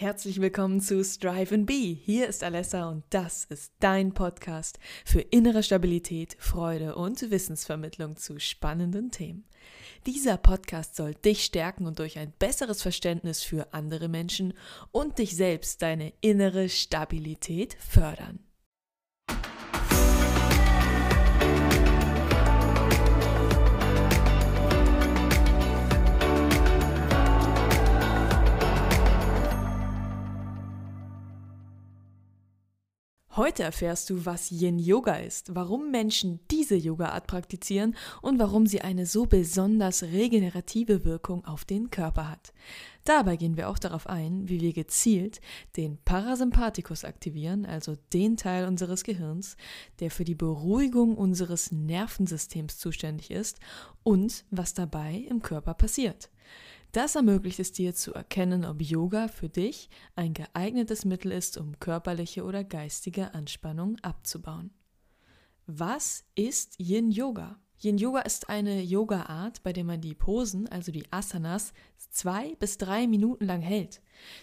Herzlich willkommen zu Strive and Be. Hier ist Alessa und das ist dein Podcast für innere Stabilität, Freude und Wissensvermittlung zu spannenden Themen. Dieser Podcast soll dich stärken und durch ein besseres Verständnis für andere Menschen und dich selbst deine innere Stabilität fördern. Heute erfährst du, was Yin Yoga ist, warum Menschen diese Yoga-Art praktizieren und warum sie eine so besonders regenerative Wirkung auf den Körper hat. Dabei gehen wir auch darauf ein, wie wir gezielt den Parasympathikus aktivieren, also den Teil unseres Gehirns, der für die Beruhigung unseres Nervensystems zuständig ist und was dabei im Körper passiert. Das ermöglicht es dir zu erkennen, ob Yoga für dich ein geeignetes Mittel ist, um körperliche oder geistige Anspannung abzubauen. Was ist Yin Yoga? Yin Yoga ist eine Yoga-Art, bei der man die Posen, also die Asanas, zwei bis drei Minuten lang hält.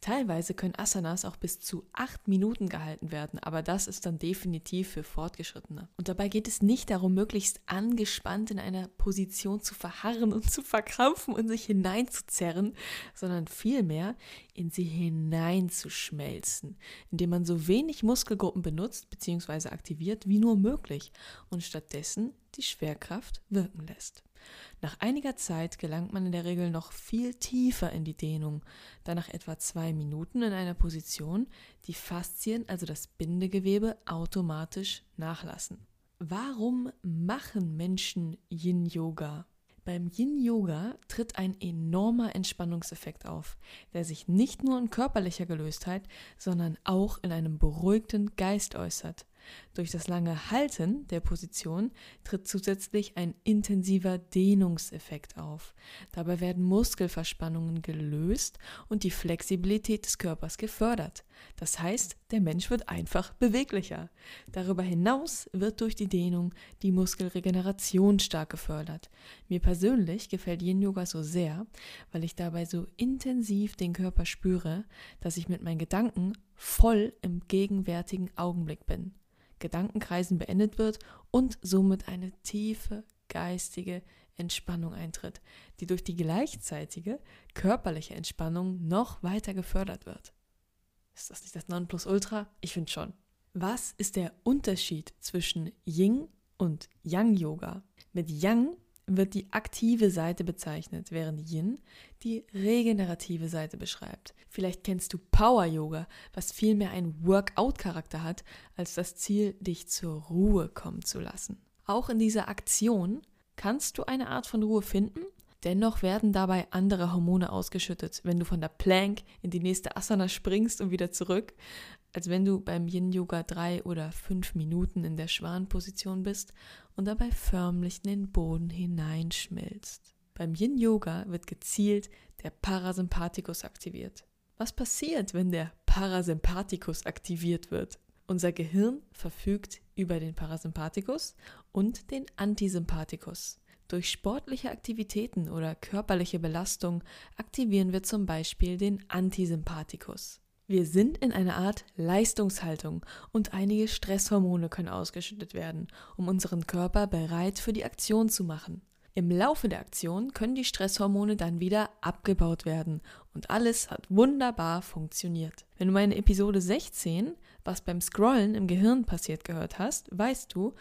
Teilweise können Asanas auch bis zu acht Minuten gehalten werden, aber das ist dann definitiv für Fortgeschrittene. Und dabei geht es nicht darum, möglichst angespannt in einer Position zu verharren und zu verkrampfen und sich hineinzuzerren, sondern vielmehr in sie hineinzuschmelzen, indem man so wenig Muskelgruppen benutzt bzw. aktiviert wie nur möglich und stattdessen die Schwerkraft wirken lässt. Nach einiger Zeit gelangt man in der Regel noch viel tiefer in die Dehnung, da nach etwa zwei Minuten in einer Position die Faszien, also das Bindegewebe, automatisch nachlassen. Warum machen Menschen Yin-Yoga? Beim Yin-Yoga tritt ein enormer Entspannungseffekt auf, der sich nicht nur in körperlicher Gelöstheit, sondern auch in einem beruhigten Geist äußert. Durch das lange Halten der Position tritt zusätzlich ein intensiver Dehnungseffekt auf. Dabei werden Muskelverspannungen gelöst und die Flexibilität des Körpers gefördert. Das heißt, der Mensch wird einfach beweglicher. Darüber hinaus wird durch die Dehnung die Muskelregeneration stark gefördert. Mir persönlich gefällt Yin Yoga so sehr, weil ich dabei so intensiv den Körper spüre, dass ich mit meinen Gedanken voll im gegenwärtigen Augenblick bin. Gedankenkreisen beendet wird und somit eine tiefe geistige Entspannung eintritt, die durch die gleichzeitige körperliche Entspannung noch weiter gefördert wird. Ist das nicht das Nonplusultra? Ich finde schon. Was ist der Unterschied zwischen Yin und Yang Yoga? Mit Yang wird die aktive Seite bezeichnet, während Yin die regenerative Seite beschreibt. Vielleicht kennst du Power Yoga, was vielmehr einen Workout-Charakter hat, als das Ziel, dich zur Ruhe kommen zu lassen. Auch in dieser Aktion kannst du eine Art von Ruhe finden, dennoch werden dabei andere Hormone ausgeschüttet, wenn du von der Plank in die nächste Asana springst und wieder zurück, als wenn du beim Yin Yoga drei oder fünf Minuten in der Schwanposition bist und dabei förmlich in den Boden hineinschmilzt. Beim Yin Yoga wird gezielt der Parasympathikus aktiviert. Was passiert, wenn der Parasympathikus aktiviert wird? Unser Gehirn verfügt über den Parasympathikus und den Antisympathikus. Durch sportliche Aktivitäten oder körperliche Belastung aktivieren wir zum Beispiel den Antisympathikus. Wir sind in einer Art Leistungshaltung und einige Stresshormone können ausgeschüttet werden, um unseren Körper bereit für die Aktion zu machen. Im Laufe der Aktion können die Stresshormone dann wieder abgebaut werden und alles hat wunderbar funktioniert. Wenn du meine Episode 16, was beim Scrollen im Gehirn passiert, gehört hast, weißt du,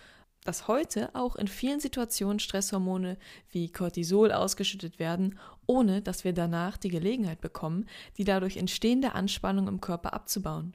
dass heute auch in vielen Situationen Stresshormone wie Cortisol ausgeschüttet werden, ohne dass wir danach die Gelegenheit bekommen, die dadurch entstehende Anspannung im Körper abzubauen.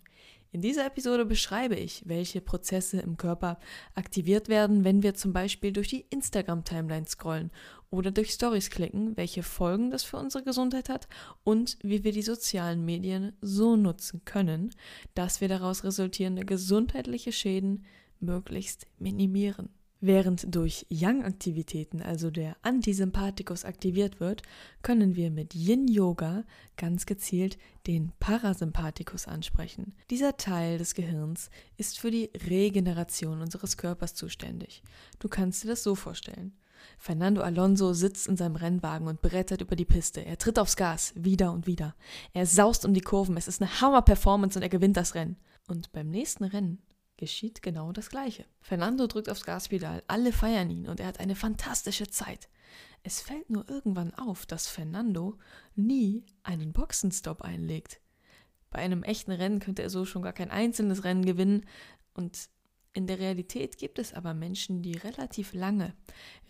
In dieser Episode beschreibe ich, welche Prozesse im Körper aktiviert werden, wenn wir zum Beispiel durch die Instagram-Timeline scrollen oder durch Stories klicken, welche Folgen das für unsere Gesundheit hat und wie wir die sozialen Medien so nutzen können, dass wir daraus resultierende gesundheitliche Schäden möglichst minimieren. Während durch Yang-Aktivitäten, also der Antisympathikus, aktiviert wird, können wir mit Yin-Yoga ganz gezielt den Parasympathikus ansprechen. Dieser Teil des Gehirns ist für die Regeneration unseres Körpers zuständig. Du kannst dir das so vorstellen. Fernando Alonso sitzt in seinem Rennwagen und brettert über die Piste. Er tritt aufs Gas, wieder und wieder. Er saust um die Kurven. Es ist eine Hammer-Performance und er gewinnt das Rennen. Und beim nächsten Rennen geschieht genau das Gleiche. Fernando drückt aufs Gaspedal, alle feiern ihn und er hat eine fantastische Zeit. Es fällt nur irgendwann auf, dass Fernando nie einen Boxenstopp einlegt. Bei einem echten Rennen könnte er so schon gar kein einzelnes Rennen gewinnen und in der Realität gibt es aber Menschen, die relativ lange,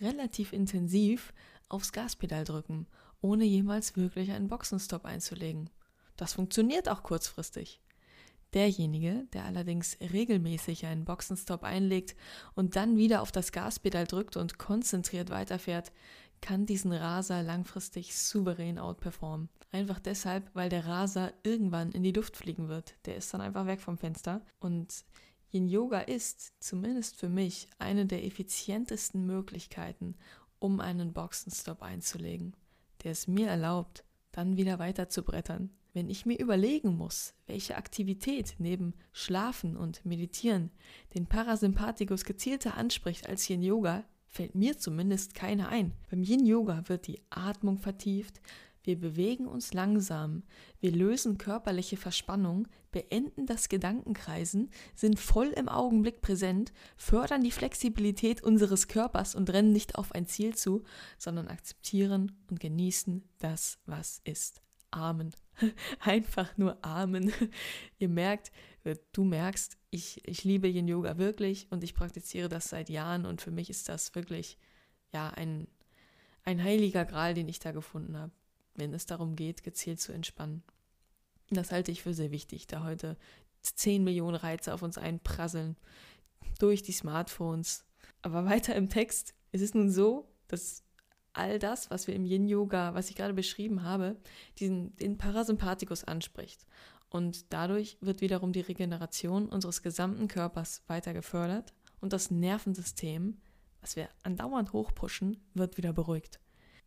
relativ intensiv aufs Gaspedal drücken, ohne jemals wirklich einen Boxenstopp einzulegen. Das funktioniert auch kurzfristig. Derjenige, der allerdings regelmäßig einen Boxenstopp einlegt und dann wieder auf das Gaspedal drückt und konzentriert weiterfährt, kann diesen Raser langfristig souverän outperformen. Einfach deshalb, weil der Raser irgendwann in die Luft fliegen wird. Der ist dann einfach weg vom Fenster. Und Yin Yoga ist, zumindest für mich, eine der effizientesten Möglichkeiten, um einen Boxenstopp einzulegen, der es mir erlaubt, dann wieder weiter zu brettern, wenn ich mir überlegen muss, welche Aktivität neben Schlafen und Meditieren den Parasympathikus gezielter anspricht als Yin Yoga, fällt mir zumindest keine ein. Beim Yin Yoga wird die Atmung vertieft, wir bewegen uns langsam, wir lösen körperliche Verspannung, beenden das Gedankenkreisen, sind voll im Augenblick präsent, fördern die Flexibilität unseres Körpers und rennen nicht auf ein Ziel zu, sondern akzeptieren und genießen das, was ist. Amen. Einfach nur Amen. Ihr merkt, äh, du merkst, ich, ich liebe Yin Yoga wirklich und ich praktiziere das seit Jahren und für mich ist das wirklich ja ein, ein heiliger Gral, den ich da gefunden habe, wenn es darum geht, gezielt zu entspannen. Das halte ich für sehr wichtig, da heute 10 Millionen Reize auf uns einprasseln durch die Smartphones. Aber weiter im Text. Es ist nun so, dass all das, was wir im Yin-Yoga, was ich gerade beschrieben habe, diesen, den Parasympathikus anspricht. Und dadurch wird wiederum die Regeneration unseres gesamten Körpers weiter gefördert und das Nervensystem, was wir andauernd hochpushen, wird wieder beruhigt.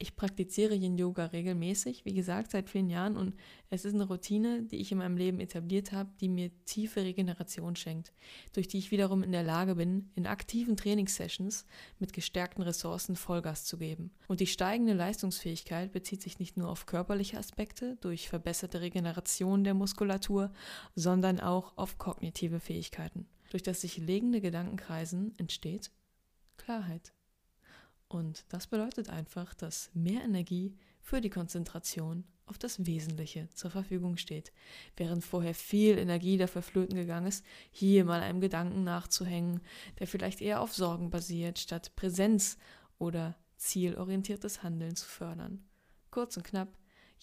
Ich praktiziere Yin Yoga regelmäßig, wie gesagt, seit vielen Jahren und es ist eine Routine, die ich in meinem Leben etabliert habe, die mir tiefe Regeneration schenkt, durch die ich wiederum in der Lage bin, in aktiven Trainingssessions mit gestärkten Ressourcen Vollgas zu geben. Und die steigende Leistungsfähigkeit bezieht sich nicht nur auf körperliche Aspekte durch verbesserte Regeneration der Muskulatur, sondern auch auf kognitive Fähigkeiten. Durch das sich legende Gedankenkreisen entsteht Klarheit. Und das bedeutet einfach, dass mehr Energie für die Konzentration auf das Wesentliche zur Verfügung steht. Während vorher viel Energie dafür flöten gegangen ist, hier mal einem Gedanken nachzuhängen, der vielleicht eher auf Sorgen basiert, statt Präsenz oder zielorientiertes Handeln zu fördern. Kurz und knapp,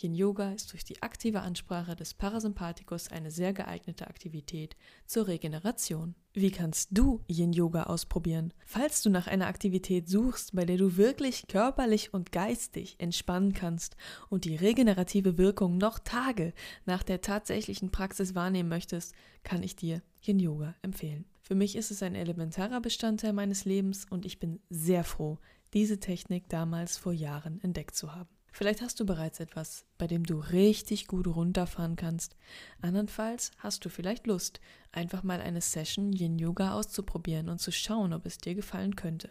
Yin Yoga ist durch die aktive Ansprache des Parasympathikus eine sehr geeignete Aktivität zur Regeneration. Wie kannst du Yin Yoga ausprobieren? Falls du nach einer Aktivität suchst, bei der du wirklich körperlich und geistig entspannen kannst und die regenerative Wirkung noch Tage nach der tatsächlichen Praxis wahrnehmen möchtest, kann ich dir Yin Yoga empfehlen. Für mich ist es ein elementarer Bestandteil meines Lebens und ich bin sehr froh, diese Technik damals vor Jahren entdeckt zu haben. Vielleicht hast du bereits etwas, bei dem du richtig gut runterfahren kannst. Andernfalls hast du vielleicht Lust, einfach mal eine Session Yin Yoga auszuprobieren und zu schauen, ob es dir gefallen könnte.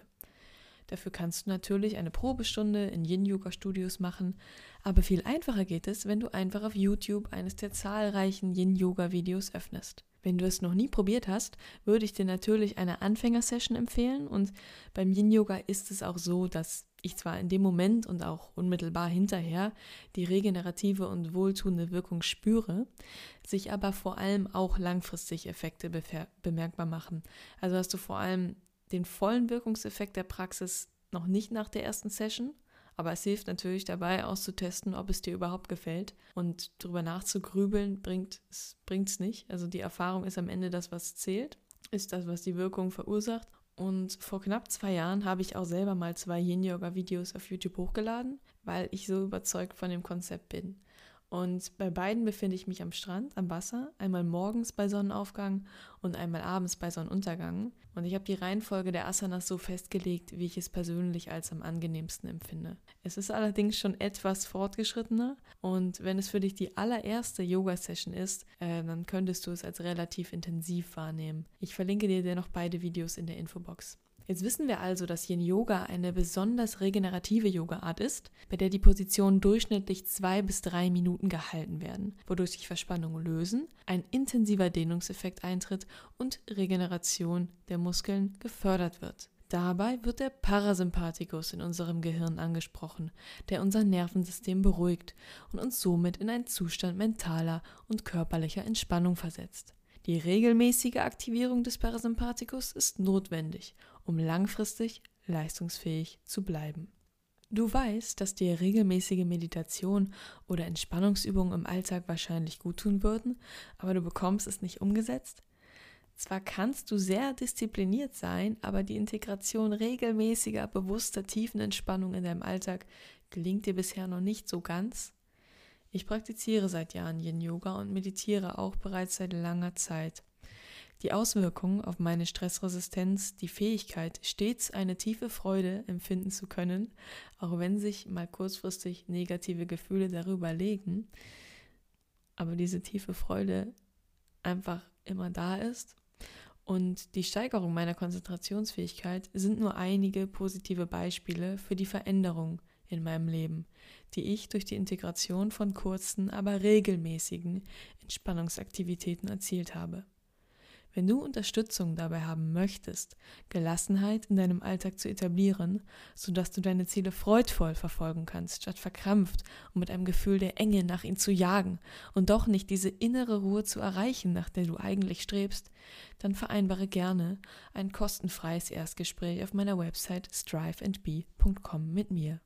Dafür kannst du natürlich eine Probestunde in Yin Yoga Studios machen, aber viel einfacher geht es, wenn du einfach auf YouTube eines der zahlreichen Yin Yoga Videos öffnest. Wenn du es noch nie probiert hast, würde ich dir natürlich eine Anfängersession empfehlen und beim Yin Yoga ist es auch so, dass ich zwar in dem Moment und auch unmittelbar hinterher die regenerative und wohltuende Wirkung spüre, sich aber vor allem auch langfristig Effekte bemerkbar machen. Also hast du vor allem den vollen Wirkungseffekt der Praxis noch nicht nach der ersten Session, aber es hilft natürlich dabei auszutesten, ob es dir überhaupt gefällt. Und darüber nachzugrübeln bringt es bringt's nicht. Also die Erfahrung ist am Ende das, was zählt, ist das, was die Wirkung verursacht. Und vor knapp zwei Jahren habe ich auch selber mal zwei Yin-Yoga-Videos auf YouTube hochgeladen, weil ich so überzeugt von dem Konzept bin. Und bei beiden befinde ich mich am Strand, am Wasser, einmal morgens bei Sonnenaufgang und einmal abends bei Sonnenuntergang. Und ich habe die Reihenfolge der Asanas so festgelegt, wie ich es persönlich als am angenehmsten empfinde. Es ist allerdings schon etwas fortgeschrittener und wenn es für dich die allererste Yoga-Session ist, äh, dann könntest du es als relativ intensiv wahrnehmen. Ich verlinke dir dennoch beide Videos in der Infobox. Jetzt wissen wir also, dass Yin Yoga eine besonders regenerative Yoga-Art ist, bei der die Positionen durchschnittlich zwei bis drei Minuten gehalten werden, wodurch sich Verspannungen lösen, ein intensiver Dehnungseffekt eintritt und Regeneration der Muskeln gefördert wird. Dabei wird der Parasympathikus in unserem Gehirn angesprochen, der unser Nervensystem beruhigt und uns somit in einen Zustand mentaler und körperlicher Entspannung versetzt. Die regelmäßige Aktivierung des Parasympathikus ist notwendig, um langfristig leistungsfähig zu bleiben. Du weißt, dass dir regelmäßige Meditation oder Entspannungsübungen im Alltag wahrscheinlich guttun würden, aber du bekommst es nicht umgesetzt? Zwar kannst du sehr diszipliniert sein, aber die Integration regelmäßiger, bewusster Tiefenentspannung in deinem Alltag gelingt dir bisher noch nicht so ganz. Ich praktiziere seit Jahren Yin Yoga und meditiere auch bereits seit langer Zeit. Die Auswirkungen auf meine Stressresistenz, die Fähigkeit, stets eine tiefe Freude empfinden zu können, auch wenn sich mal kurzfristig negative Gefühle darüber legen, aber diese tiefe Freude einfach immer da ist. Und die Steigerung meiner Konzentrationsfähigkeit sind nur einige positive Beispiele für die Veränderung in meinem Leben, die ich durch die Integration von kurzen, aber regelmäßigen Entspannungsaktivitäten erzielt habe. Wenn du Unterstützung dabei haben möchtest, Gelassenheit in deinem Alltag zu etablieren, sodass du deine Ziele freudvoll verfolgen kannst, statt verkrampft und mit einem Gefühl der Enge nach ihnen zu jagen und doch nicht diese innere Ruhe zu erreichen, nach der du eigentlich strebst, dann vereinbare gerne ein kostenfreies Erstgespräch auf meiner Website striveandbe.com mit mir.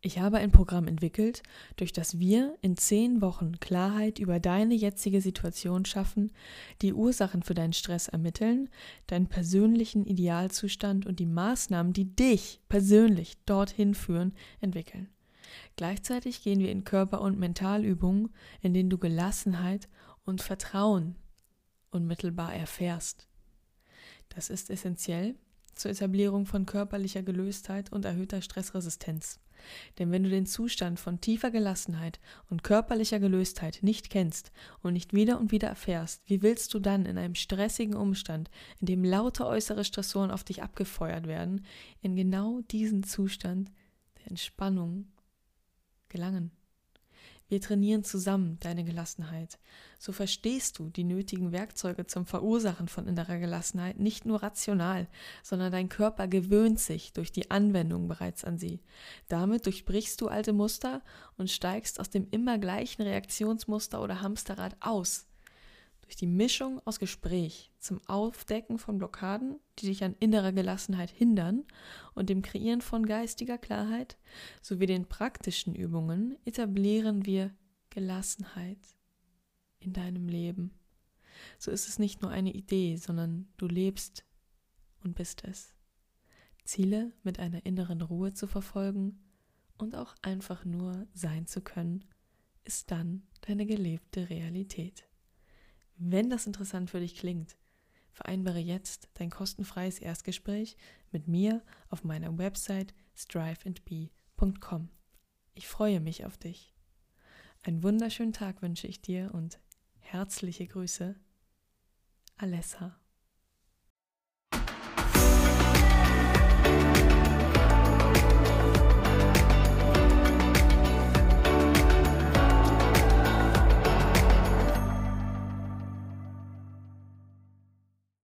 Ich habe ein Programm entwickelt, durch das wir in zehn Wochen Klarheit über deine jetzige Situation schaffen, die Ursachen für deinen Stress ermitteln, deinen persönlichen Idealzustand und die Maßnahmen, die dich persönlich dorthin führen, entwickeln. Gleichzeitig gehen wir in Körper- und Mentalübungen, in denen du Gelassenheit und Vertrauen unmittelbar erfährst. Das ist essentiell zur Etablierung von körperlicher Gelöstheit und erhöhter Stressresistenz. Denn wenn du den Zustand von tiefer Gelassenheit und körperlicher Gelöstheit nicht kennst und nicht wieder und wieder erfährst, wie willst du dann in einem stressigen Umstand, in dem lauter äußere Stressoren auf dich abgefeuert werden, in genau diesen Zustand der Entspannung gelangen? Wir trainieren zusammen deine Gelassenheit. So verstehst du die nötigen Werkzeuge zum Verursachen von innerer Gelassenheit nicht nur rational, sondern dein Körper gewöhnt sich durch die Anwendung bereits an sie. Damit durchbrichst du alte Muster und steigst aus dem immer gleichen Reaktionsmuster oder Hamsterrad aus durch die Mischung aus Gespräch zum Aufdecken von Blockaden, die dich an innerer Gelassenheit hindern, und dem Kreieren von geistiger Klarheit sowie den praktischen Übungen etablieren wir Gelassenheit in deinem Leben. So ist es nicht nur eine Idee, sondern du lebst und bist es. Ziele mit einer inneren Ruhe zu verfolgen und auch einfach nur sein zu können, ist dann deine gelebte Realität. Wenn das interessant für dich klingt, vereinbare jetzt dein kostenfreies Erstgespräch mit mir auf meiner Website striveandbe.com. Ich freue mich auf dich. Einen wunderschönen Tag wünsche ich dir und herzliche Grüße, Alessa.